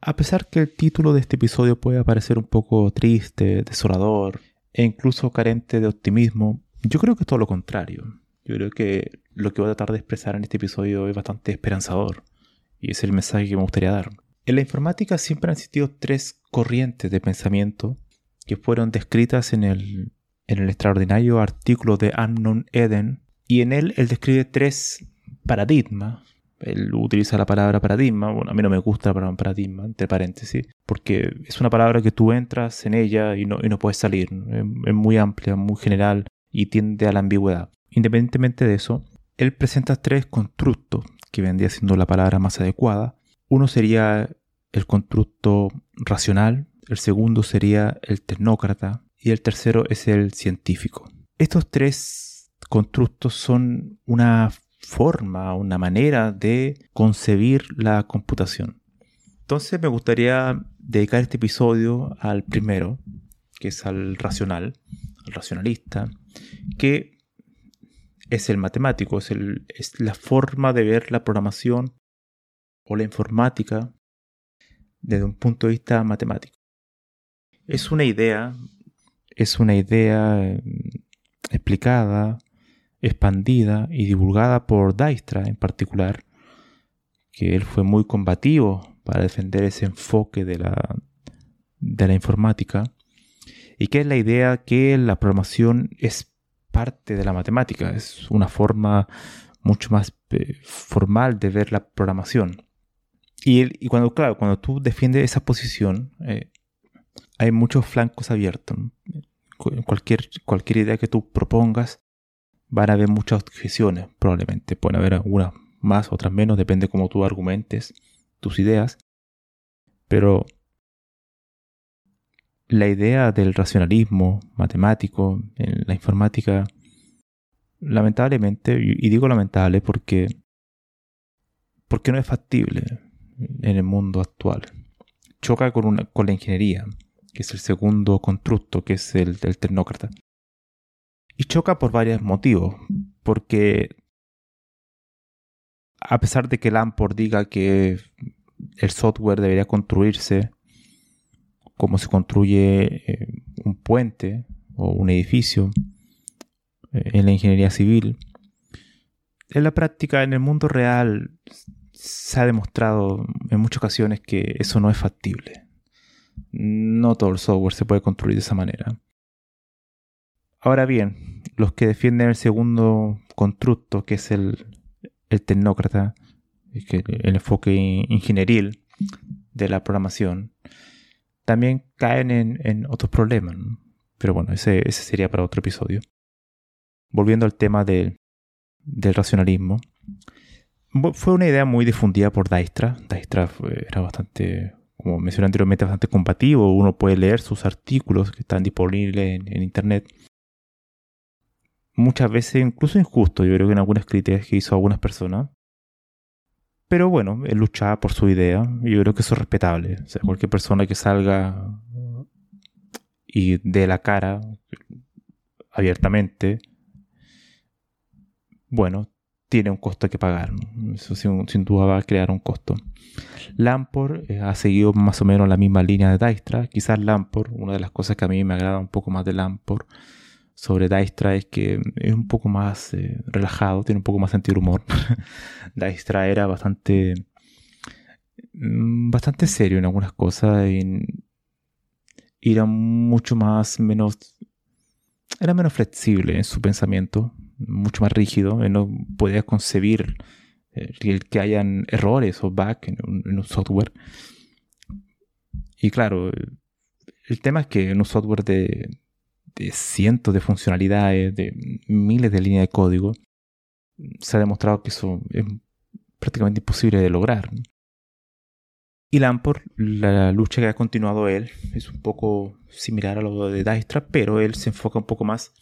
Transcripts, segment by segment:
A pesar que el título de este episodio puede parecer un poco triste, desolador e incluso carente de optimismo, yo creo que es todo lo contrario. Yo creo que lo que voy a tratar de expresar en este episodio es bastante esperanzador y es el mensaje que me gustaría dar. En la informática siempre han existido tres corrientes de pensamiento que fueron descritas en el, extraordinario artículo de Amnon Eden y en él él describe tres paradigmas él utiliza la palabra paradigma, bueno, a mí no me gusta la paradigma, entre paréntesis, porque es una palabra que tú entras en ella y no, y no puedes salir, es, muy amplia, muy general y tiende a la ambigüedad. Independientemente de eso, él presenta tres constructos que vendría siendo la palabra más adecuada. Uno sería el constructo racional, el segundo sería el tecnócrata y el tercero es el científico. Estos tres constructos son una forma, una manera de concebir la computación. Entonces me gustaría dedicar este episodio al primero, que es al racional, al racionalista, que es el matemático, es, la forma de ver la programación o la informática desde un punto de vista matemático. Es una idea, es una idea eh, explicada, expandida y divulgada por Dijkstra en particular, que él fue muy combativo para defender ese enfoque de la, de la informática, y que es la idea que la programación es parte de la matemática, es una forma mucho más eh, formal de ver la programación. Y, y, cuando, claro, cuando tú defiendes esa posición, eh, hay muchos flancos abiertos. Cualquier, cualquier idea que tú propongas van a haber muchas objeciones, probablemente. Pueden haber algunas más, otras menos, depende cómo tú argumentes tus ideas. Pero la idea del racionalismo matemático en la informática, lamentablemente, y digo lamentable porque, porque no es factible en el mundo actual. Choca con, una, con la ingeniería, que es el segundo constructo, que es el del tecnócrata. Y choca por varios motivos. Porque a pesar de que Lamport diga que el software debería construirse como se construye eh, un puente o un edificio eh, en la ingeniería civil, en la práctica, en el mundo real, se ha demostrado en muchas ocasiones que eso no es factible. No todo el software se puede construir de esa manera. Ahora bien, los que defienden el segundo constructo, que es el, el tecnócrata, el enfoque ingenieril de la programación, también caen en, otros problemas. Pero bueno, ese, ese, sería para otro episodio. Volviendo al tema del racionalismo. Fue una idea muy difundida por Dijkstra. Dijkstra era bastante, como mencioné anteriormente, bastante combativo. Uno puede leer sus artículos que están disponibles en internet muchas veces incluso injusto, yo creo que en algunas críticas que hizo algunas personas. Pero bueno, él luchaba por su idea y yo creo que eso es respetable. O sea, cualquier persona que salga y dé la cara abiertamente, bueno, tiene un costo que pagar. Eso sin, duda va a crear un costo. Lamport eh, ha seguido más o menos la misma línea de Dijkstra. Quizás Lamport, una de las cosas que a mí me agrada un poco más de Lamport, sobre Dijkstra es que es un poco más eh, relajado, tiene un poco más sentido humor. Dijkstra era bastante mm, bastante serio en algunas cosas. Y, era mucho más, menos, era menos flexible en su pensamiento, mucho más rígido. Él no podía concebir eh, el que hayan errores o bugs en un, software. Y claro, el tema es que en un software de, de cientos de funcionalidades, de miles de líneas de código, se ha demostrado que eso es prácticamente imposible de lograr. Y Lamport, la lucha que ha continuado él, es un poco similar a lo de Dijkstra, pero él se enfoca un poco más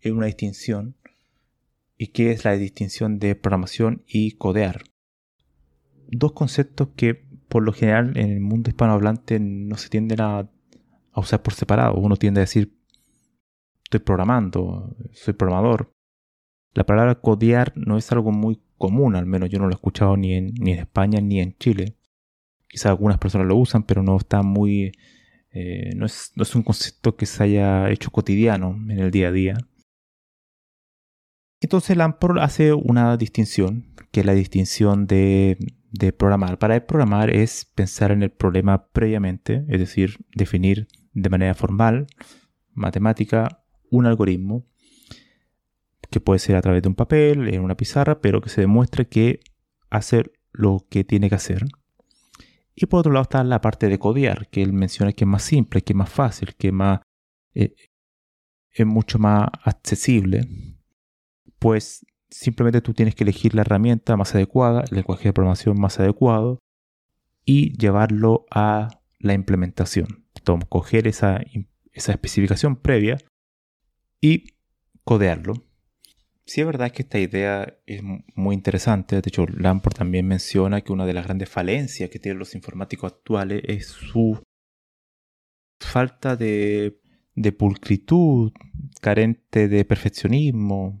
en una distinción. ¿Y qué es la distinción de programación y codear? Dos conceptos que por lo general en el mundo hispanohablante no se tienden a, a usar por separado. Uno tiende a decir, estoy programando, soy programador. La palabra codear no es algo muy común, al menos yo no lo he escuchado ni en, ni en España ni en Chile. Quizás algunas personas lo usan, pero no está muy... Eh, no, es, no es un concepto que se haya hecho cotidiano en el día a día. Entonces Lamport hace una distinción, que es la distinción de, de, programar. Para él programar es pensar en el problema previamente, es decir, definir de manera formal, matemática, un algoritmo que puede ser a través de un papel, en una pizarra, pero que se demuestre que hace lo que tiene que hacer. Y por otro lado está la parte de codear, que él menciona que es más simple, que es más fácil, que es, más, eh, es mucho más accesible. Pues simplemente tú tienes que elegir la herramienta más adecuada, el lenguaje de programación más adecuado y llevarlo a la implementación. Entonces, coger esa, esa especificación previa y codearlo. Sí es verdad que esta idea es muy interesante. De hecho, Lamport también menciona que una de las grandes falencias que tienen los informáticos actuales es su falta de, pulcritud, carente de perfeccionismo.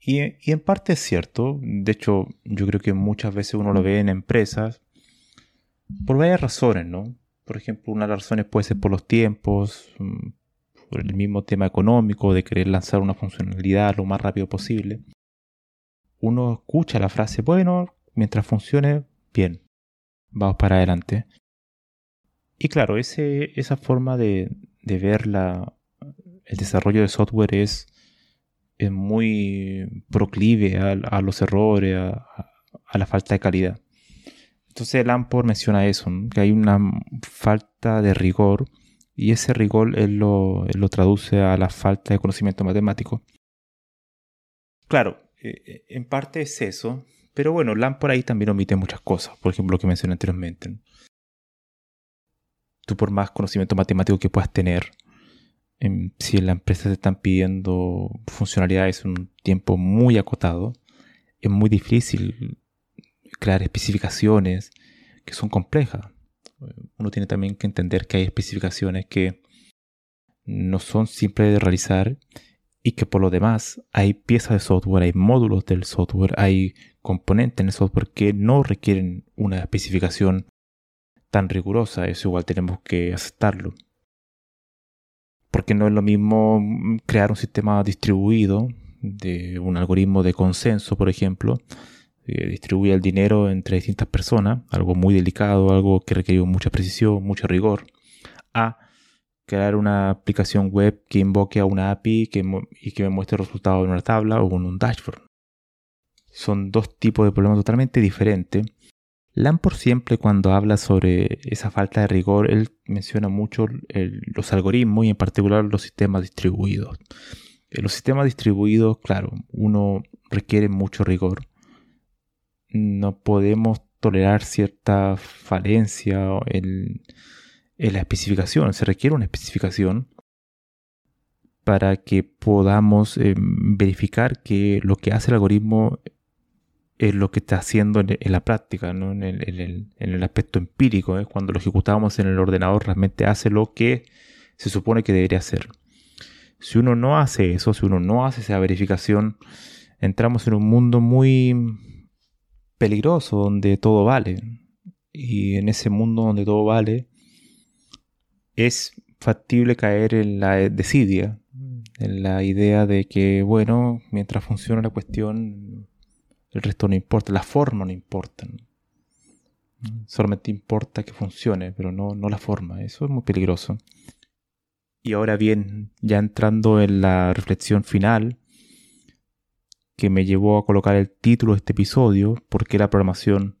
Y, y, en parte es cierto. De hecho, yo creo que muchas veces uno lo ve en empresas por varias razones, ¿no? Por ejemplo, una de las razones puede ser por los tiempos, mm, por el mismo tema económico de querer lanzar una funcionalidad lo más rápido posible, uno escucha la frase, bueno, mientras funcione, bien, vamos para adelante. Y claro, ese, esa forma de, ver el desarrollo de software es, muy proclive a, los errores, a, la falta de calidad. Entonces Lamport menciona eso, que hay una falta de rigor y ese rigor él lo, traduce a la falta de conocimiento matemático. Claro, eh, eh, en parte es eso, pero bueno, LAN por ahí también omite muchas cosas, por ejemplo lo que mencioné anteriormente. Tú por más conocimiento matemático que puedas tener, em, si en la empresa te están pidiendo funcionalidades en un tiempo muy acotado, es muy difícil crear especificaciones que son complejas uno tiene también que entender que hay especificaciones que no son simples de realizar y que por lo demás hay piezas de software, hay módulos del software, hay componentes en el software que no requieren una especificación tan rigurosa. Eso igual tenemos que aceptarlo. Porque no es lo mismo crear un sistema distribuido de un algoritmo de consenso, por ejemplo, distribuye el dinero entre distintas personas, algo muy delicado, algo que requiere mucha precisión, mucho rigor, a crear una aplicación web que invoque a una API y que me muestre el resultado en una tabla o en un dashboard. Son dos tipos de problemas totalmente diferentes. por siempre cuando habla sobre esa falta de rigor, él menciona mucho los algoritmos y en particular los sistemas distribuidos. En los sistemas distribuidos, claro, uno requiere mucho rigor no podemos tolerar cierta falencia en, la especificación. Se requiere una especificación para que podamos eh, verificar que lo que hace el algoritmo es lo que está haciendo en, la práctica, ¿no? en, el, aspecto empírico. ¿eh? Cuando lo ejecutamos en el ordenador realmente hace lo que se supone que debería hacer. Si uno no hace eso, si uno no hace esa verificación, entramos en un mundo muy peligroso donde todo vale. Y en ese mundo donde todo vale, es factible caer en la desidia, en la idea de que, bueno, mientras funciona la cuestión, el resto no importa, la forma no importa. Solamente importa que funcione, pero no, no la forma. Eso es muy peligroso. Y ahora bien, ya entrando en la reflexión final, que me llevó a colocar el título de este episodio, ¿por qué la programación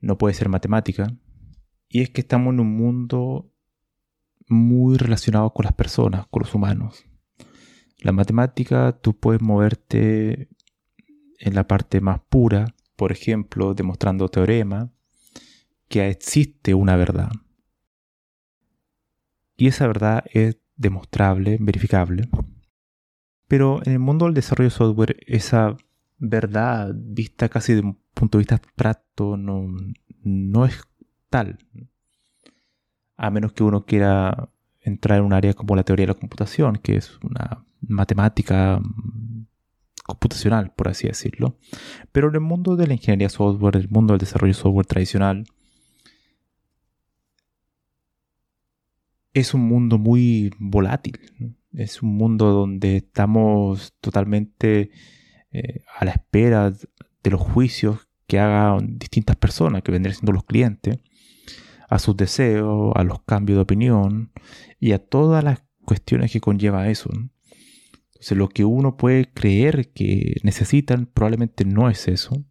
no puede ser matemática? Y es que estamos en un mundo muy relacionado con las personas, con los humanos. La matemática, tú puedes moverte en la parte más pura, por ejemplo, demostrando teorema, que existe una verdad. Y esa verdad es demostrable, verificable. Pero en el mundo del desarrollo de software, esa verdad vista casi de un punto de vista abstracto no, no es tal. A menos que uno quiera entrar en un área como la teoría de la computación, que es una matemática mm, computacional, por así decirlo. Pero en el mundo de la ingeniería software, el mundo del desarrollo de software tradicional, es un mundo muy volátil. Es un mundo donde estamos totalmente eh, a la espera de los juicios que hagan distintas personas, que vendrían siendo los clientes, a sus deseos, a los cambios de opinión y a todas las cuestiones que conlleva eso. Entonces lo que uno puede creer que necesitan probablemente no es eso.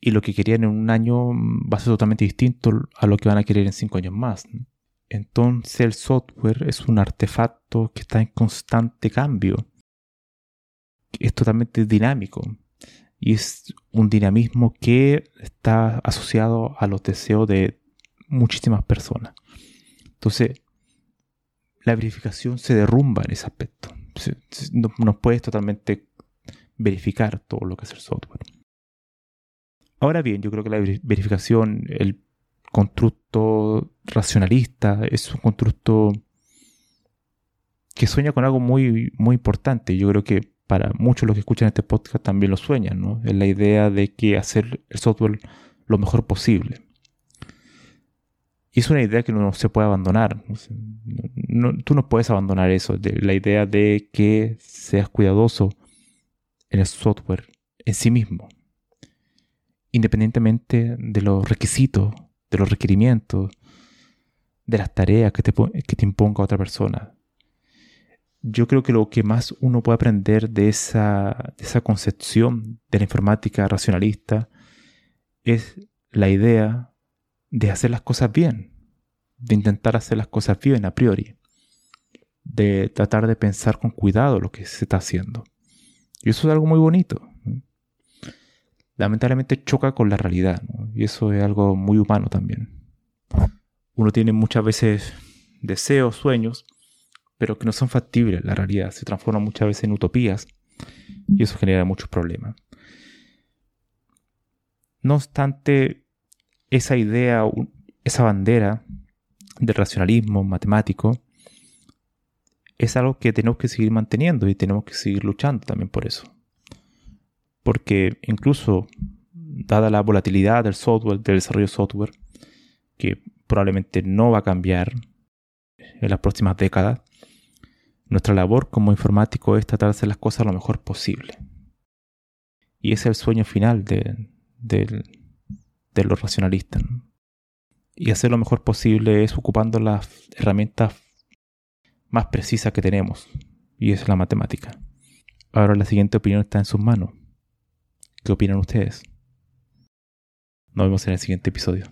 Y lo que querían en un año va a ser totalmente distinto a lo que van a querer en cinco años más. Entonces el software es un artefacto que está en constante cambio. Es totalmente dinámico. Y es un dinamismo que está asociado a los deseos de muchísimas personas. Entonces, la verificación se derrumba en ese aspecto. No, puedes totalmente verificar todo lo que es el software. Ahora bien, yo creo que la verificación, el constructo racionalista, es un constructo que sueña con algo muy, muy importante. Yo creo que para muchos los que escuchan este podcast también lo sueñan, ¿no? Es la idea de que hacer el software lo mejor posible. Y es una idea que no se puede abandonar. tú no puedes abandonar eso, la idea de que seas cuidadoso en el software en sí mismo, independientemente de los requisitos, de los requerimientos, de las tareas que te, que te imponga otra persona. Yo creo que lo que más uno puede aprender de esa, de esa concepción de la informática racionalista es la idea de hacer las cosas bien, de intentar hacer las cosas bien a priori, de tratar de pensar con cuidado lo que se está haciendo. Y eso es algo muy bonito. Lamentablemente choca con la realidad, y eso es algo muy humano también. Uno tiene muchas veces deseos, sueños, pero que no son factibles la realidad, se transforman muchas veces en utopías, y eso genera muchos problemas. No obstante, esa idea, esa bandera del racionalismo matemático, es algo que tenemos que seguir manteniendo y tenemos que seguir luchando también por eso. Porque incluso, dada la volatilidad del software, del desarrollo de software, que probablemente no va a cambiar en las próximas décadas, nuestra labor como informático es tratar de hacer las cosas lo mejor posible. Y ese es el sueño final de, de, de los racionalistas. Y hacer lo mejor posible es ocupando las herramientas más precisas que tenemos. Y es la matemática. Ahora la siguiente opinión está en sus manos. ¿Qué opinan ustedes? Nos vemos en el siguiente episodio.